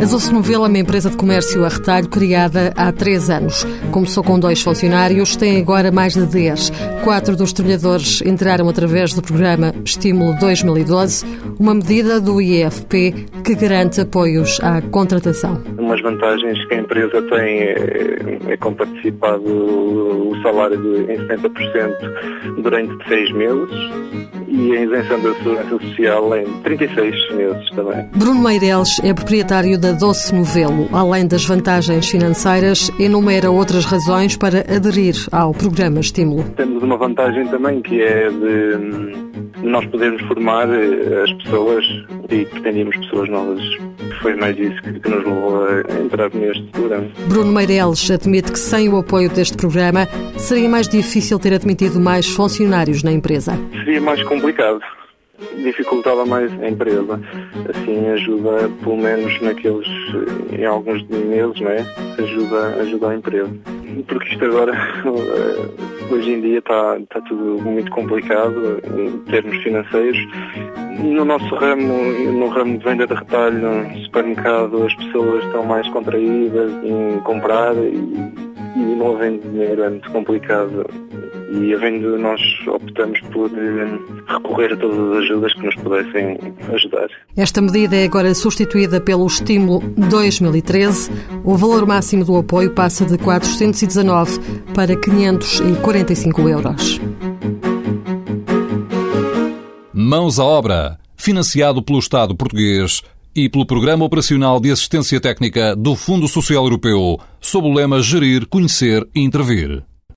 A Doce Novela é uma empresa de comércio a retalho criada há três anos. Começou com dois funcionários, tem agora mais de dez. Quatro dos trabalhadores entraram através do programa Estímulo 2012, uma medida do IFP que garante apoios à contratação. Umas vantagens que a empresa tem é, é comparticipado o salário em 70% durante seis meses e a isenção da segurança social em 36 meses também. Bruno Meireles é proprietário da Doce Novelo. Além das vantagens financeiras, enumera outras razões para aderir ao programa Estímulo. Temos uma vantagem também que é de hum, nós podermos formar eh, as pessoas e pretendíamos pessoas novas. Foi mais isso que nos levou a entrar neste programa. Bruno Meireles admite que sem o apoio deste programa seria mais difícil ter admitido mais funcionários na empresa. Seria mais complicado dificultava mais a empresa. Assim ajuda, pelo menos naqueles, em alguns meses, não é? Ajuda, ajuda a empresa. Porque isto agora, hoje em dia, está, está tudo muito complicado em termos financeiros. No nosso ramo, no ramo de venda de retalho, no supermercado, as pessoas estão mais contraídas em comprar e, e não havendo dinheiro é muito complicado e havendo nós optamos por eh, recorrer a todas as ajudas que nos pudessem ajudar. Esta medida é agora substituída pelo estímulo 2013. O valor máximo do apoio passa de 419 para 545 euros. Mãos à obra, financiado pelo Estado português e pelo Programa Operacional de Assistência Técnica do Fundo Social Europeu, sob o lema Gerir, Conhecer e Intervir.